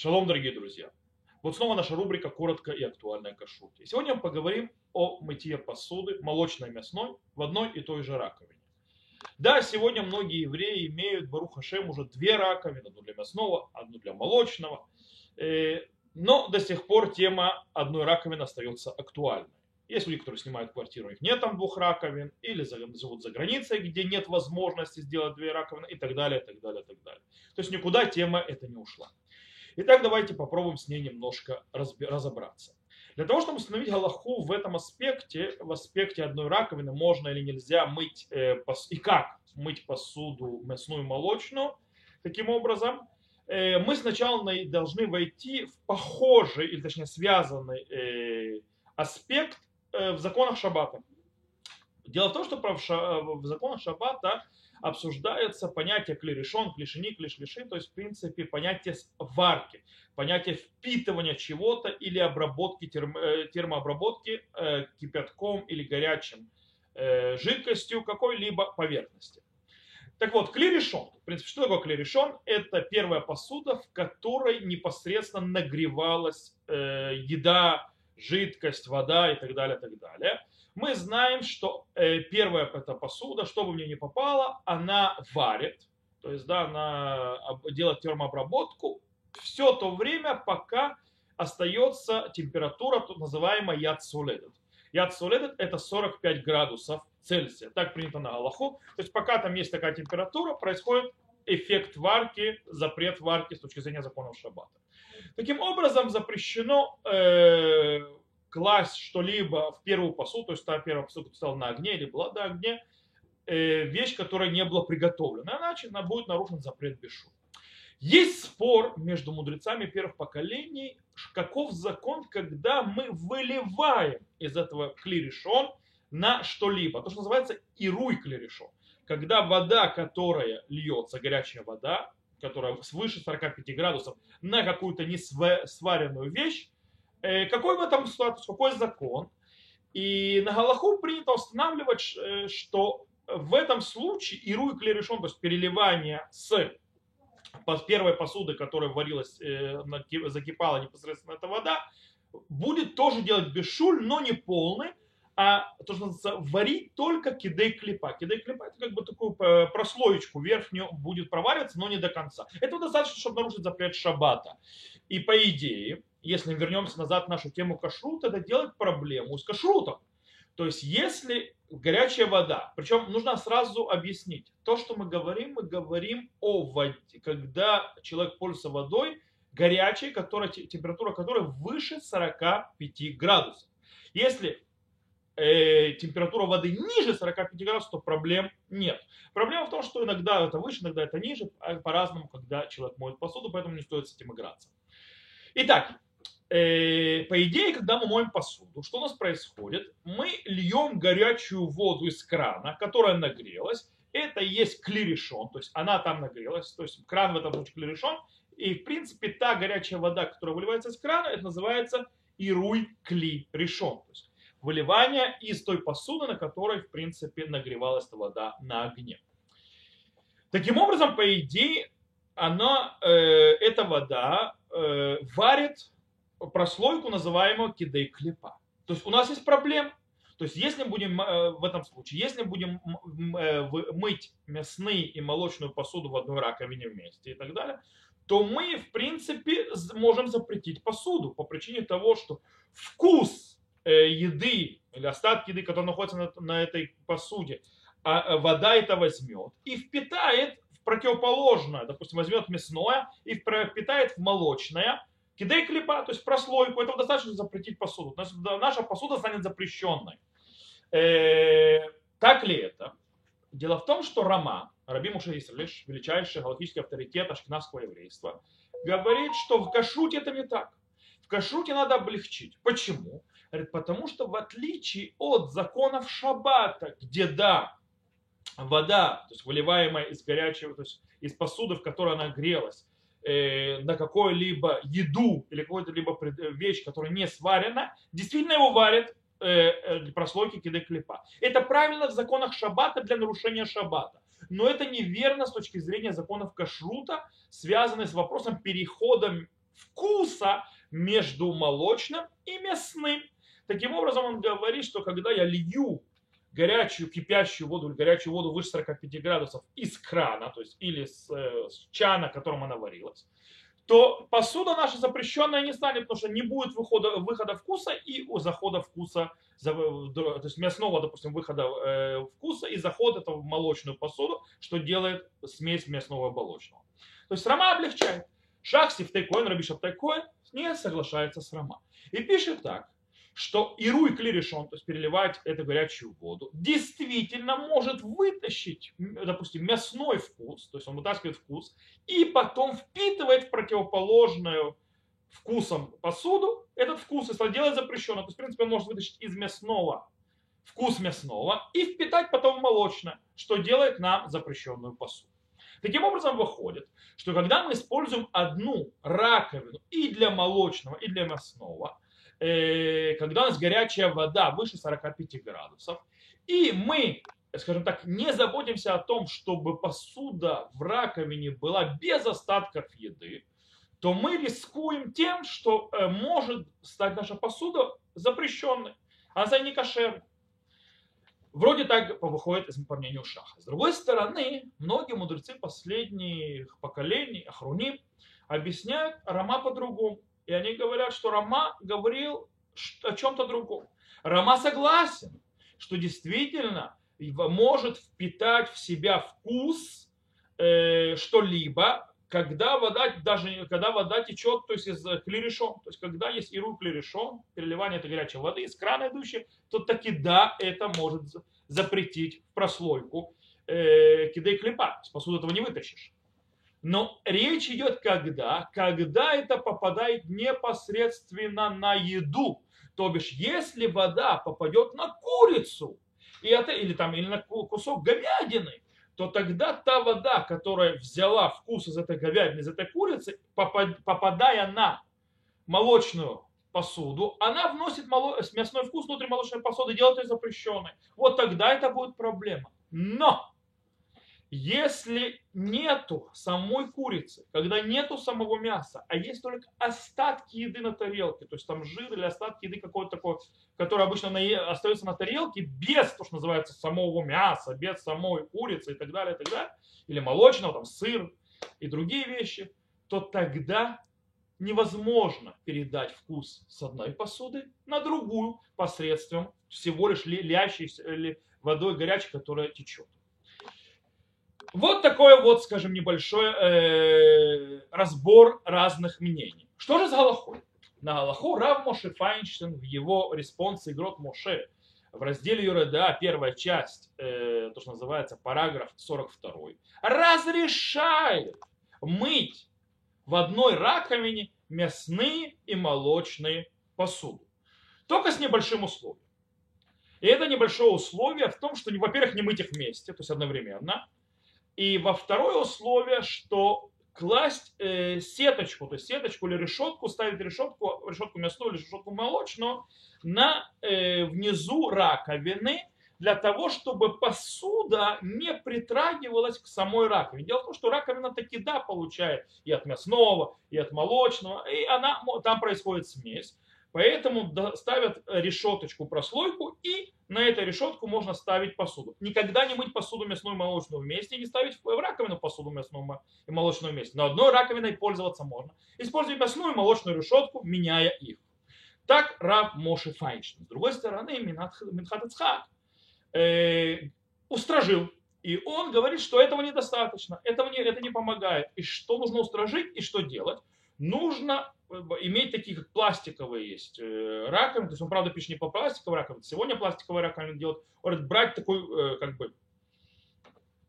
Шалом, дорогие друзья! Вот снова наша рубрика «Коротко и актуально о кашруте». Сегодня мы поговорим о мытье посуды, молочной и мясной, в одной и той же раковине. Да, сегодня многие евреи имеют, Барух Хашем, уже две раковины, одну для мясного, одну для молочного. Э, но до сих пор тема одной раковины остается актуальной. Есть люди, которые снимают квартиру, у них нет там двух раковин, или живут за границей, где нет возможности сделать две раковины, и так далее, и так далее, и так далее. То есть никуда тема эта не ушла. Итак, давайте попробуем с ней немножко разобраться. Для того, чтобы установить галаху в этом аспекте, в аспекте одной раковины, можно или нельзя мыть, э, и как мыть посуду мясную молочную, таким образом, э, мы сначала должны войти в похожий, или точнее связанный э, аспект в законах шаббата. Дело в том, что в законах шаббата обсуждается понятие клерешон, клешини, клешлиши, то есть в принципе понятие варки, понятие впитывания чего-то или обработки, э, термообработки э, кипятком или горячим э, жидкостью какой-либо поверхности. Так вот, клерешон. В принципе, что такое клерешон? Это первая посуда, в которой непосредственно нагревалась э, еда, жидкость, вода и так далее, и так далее мы знаем, что э, первая эта посуда, что бы в нее не попало, она варит, то есть да, она делает термообработку все то время, пока остается температура, так называемая яд суледет. Яд суледет это 45 градусов Цельсия, так принято на Аллаху. То есть пока там есть такая температура, происходит эффект варки, запрет варки с точки зрения законов шаббата. Таким образом, запрещено э, класть что-либо в первую посуду, то есть та первая посуда стояла на огне или была на огне, э, вещь, которая не была приготовлена, иначе она будет нарушен запрет бешу. Есть спор между мудрецами первых поколений, каков закон, когда мы выливаем из этого клиришон на что-либо. То, что называется ируй клиришон. Когда вода, которая льется, горячая вода, которая свыше 45 градусов, на какую-то несваренную вещь, Э, какой в этом статус, какой закон. И на Галаху принято устанавливать, э, что в этом случае иру и клерешон, то есть переливание с первой посуды, которая варилась, э, закипала непосредственно эта вода, будет тоже делать бешуль, но не полный, а то, что называется, варить только кидей клипа. Кидей клипа это как бы такую прослоечку верхнюю будет провариваться, но не до конца. Это достаточно, чтобы нарушить запрет шаббата. И по идее, если вернемся назад в нашу тему кашрута, это делает проблему с кашрутом. То есть если горячая вода, причем нужно сразу объяснить, то, что мы говорим, мы говорим о воде, когда человек пользуется водой горячей, которая, температура которой выше 45 градусов. Если э, температура воды ниже 45 градусов, то проблем нет. Проблема в том, что иногда это выше, иногда это ниже, а по-разному, когда человек моет посуду, поэтому не стоит с этим играться. Итак, э, по идее, когда мы моем посуду, что у нас происходит? Мы льем горячую воду из крана, которая нагрелась. Это и есть клирешон, то есть она там нагрелась, то есть кран в этом случае клирешон. И, в принципе, та горячая вода, которая выливается из крана, это называется ируй кли. То есть выливание из той посуды, на которой, в принципе, нагревалась эта вода на огне. Таким образом, по идее, она, э, эта вода э, варит прослойку, называемую кидей клепа. То есть у нас есть проблема. То есть если будем э, в этом случае, если будем э, мыть мясные и молочную посуду в одной раковине вместе и так далее, то мы, в принципе, можем запретить посуду по причине того, что вкус еды или остатки еды, которые находятся на, на этой посуде, а вода это возьмет и впитает в противоположное, допустим, возьмет мясное и впитает в молочное, Кидей клипа, то есть прослойку, этого достаточно запретить посуду. Наша посуда станет запрещенной. Э, так ли это? Дело в том, что Рама, Раби Муша Исралиш, величайший галактический авторитет ашкенадского еврейства, говорит, что в кашруте это не так. В кашруте надо облегчить. Почему? Говорит, потому что в отличие от законов шаббата, где да, вода, то есть выливаемая из горячего, то есть из посуды, в которой она грелась, э, на какую-либо еду или какую-то либо вещь, которая не сварена, действительно его варят э, э, прослойки киды клепа. Это правильно в законах шаббата для нарушения шаббата. Но это неверно с точки зрения законов кашрута, связанных с вопросом перехода вкуса между молочным и мясным. Таким образом, он говорит, что когда я лью горячую кипящую воду или горячую воду выше 45 градусов из крана, то есть или с, э, с чана, которым она варилась, то посуда наша запрещенная не станет, потому что не будет выхода, выхода вкуса и захода вкуса, то есть мясного, допустим, выхода э, вкуса и захода этого в молочную посуду, что делает смесь мясного и молочного. То есть Рама облегчает. Шахси в Тайкоин, Раби Шаптайкоин не соглашается с Рама. И пишет так, что Иру и Клирешон, то есть переливать эту горячую воду, действительно может вытащить, допустим, мясной вкус, то есть он вытаскивает вкус, и потом впитывает в противоположную вкусом посуду этот вкус, если делать запрещено, то есть, в принципе, он может вытащить из мясного вкус мясного и впитать потом в молочное, что делает нам запрещенную посуду. Таким образом выходит, что когда мы используем одну раковину и для молочного, и для мясного, когда у нас горячая вода выше 45 градусов, и мы, скажем так, не заботимся о том, чтобы посуда в раковине была без остатков еды, то мы рискуем тем, что э, может стать наша посуда запрещенной. Она станет не кошерной. Вроде так выходит по мнению Шаха. С другой стороны, многие мудрецы последних поколений, Ахруним, объясняют Рама по-другому. И они говорят, что Рама говорил о чем-то другом. Рама согласен, что действительно может впитать в себя вкус э, что-либо, когда вода, даже когда вода течет, то есть из клерешон, то есть когда есть иру клерешон, переливание этой горячей воды из крана идущей, то таки да, это может запретить прослойку э, кидей клепа, с посуды этого не вытащишь. Но речь идет когда? Когда это попадает непосредственно на еду. То бишь, если вода попадет на курицу, и это, или, там, или на кусок говядины, то тогда та вода, которая взяла вкус из этой говядины, из этой курицы, попадая на молочную посуду, она вносит мясной вкус внутрь молочной посуды, делает ее запрещенной. Вот тогда это будет проблема. Но если нету самой курицы, когда нету самого мяса, а есть только остатки еды на тарелке, то есть там жир или остатки еды какой-то такой, который обычно на, остается на тарелке без, то, что называется, самого мяса, без самой курицы и так далее, и так далее, или молочного, там сыр и другие вещи, то тогда невозможно передать вкус с одной посуды на другую посредством всего лишь лящейся или водой горячей, которая течет. Вот такой вот, скажем, небольшой э, разбор разных мнений. Что же с Галахой? На Галаху Рав Моше Файнштейн в его респонсе «Игрот Моше» в разделе Юреда, первая часть, э, то, что называется параграф 42, разрешает мыть в одной раковине мясные и молочные посуды. Только с небольшим условием. И это небольшое условие в том, что, во-первых, не мыть их вместе, то есть одновременно – и во второе условие, что класть э, сеточку, то есть сеточку или решетку, ставить решетку, решетку мясную или решетку молочную на э, внизу раковины, для того, чтобы посуда не притрагивалась к самой раковине. Дело в том, что раковина таки да получает и от мясного, и от молочного, и она, там происходит смесь. Поэтому ставят решеточку, прослойку, и на эту решетку можно ставить посуду. Никогда не мыть посуду мясную и молочную вместе, не ставить в раковину посуду мясную и молочную вместе. Но одной раковиной пользоваться можно. Используя мясную и молочную решетку, меняя их. Так раб Моши Файнштейн. С другой стороны, Минхат Ицхак э, устражил. И он говорит, что этого недостаточно, этого не, это не помогает. И что нужно устражить, и что делать? Нужно иметь такие, как пластиковые есть э, раковины, то есть он, правда, пишет не по пластиковой раковине, сегодня пластиковые раковины делают, говорит, брать такой, э, как бы,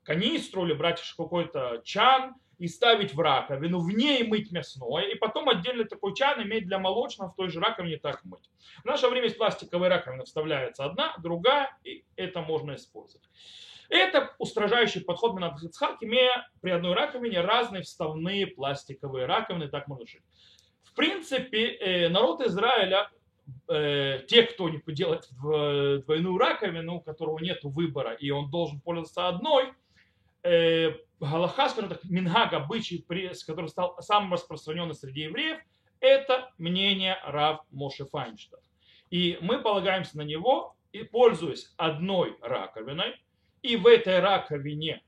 канистру или брать какой-то чан и ставить в раковину, в ней мыть мясное, и потом отдельно такой чан иметь для молочного в той же раковине так мыть. В наше время из пластиковой раковины вставляется одна, другая, и это можно использовать. Это устражающий подход на Ицхак, имея при одной раковине разные вставные пластиковые раковины, так можно жить. В принципе, э, народ Израиля, э, те, кто не делает двойную раковину, у которого нет выбора, и он должен пользоваться одной, э, Галаха, скажем так, мингаг, обычай, который стал самым распространенным среди евреев, Это мнение Рав Моше Файнштадт. И мы полагаемся на него, и пользуясь одной раковиной, и в этой раковине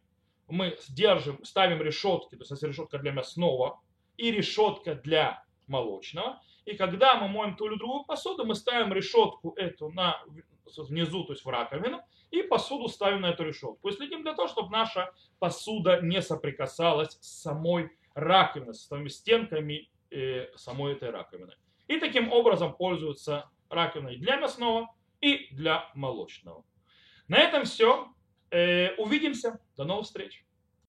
мы держим, ставим решетки, то есть решетка для мясного и решетка для молочного. И когда мы моем ту или другую посуду, мы ставим решетку эту на, внизу, то есть в раковину, и посуду ставим на эту решетку. И следим для того, чтобы наша посуда не соприкасалась с самой раковиной, с самими стенками э, самой этой раковины. И таким образом пользуются раковиной для мясного и для молочного. На этом все. Э, увидимся. До новых встреч.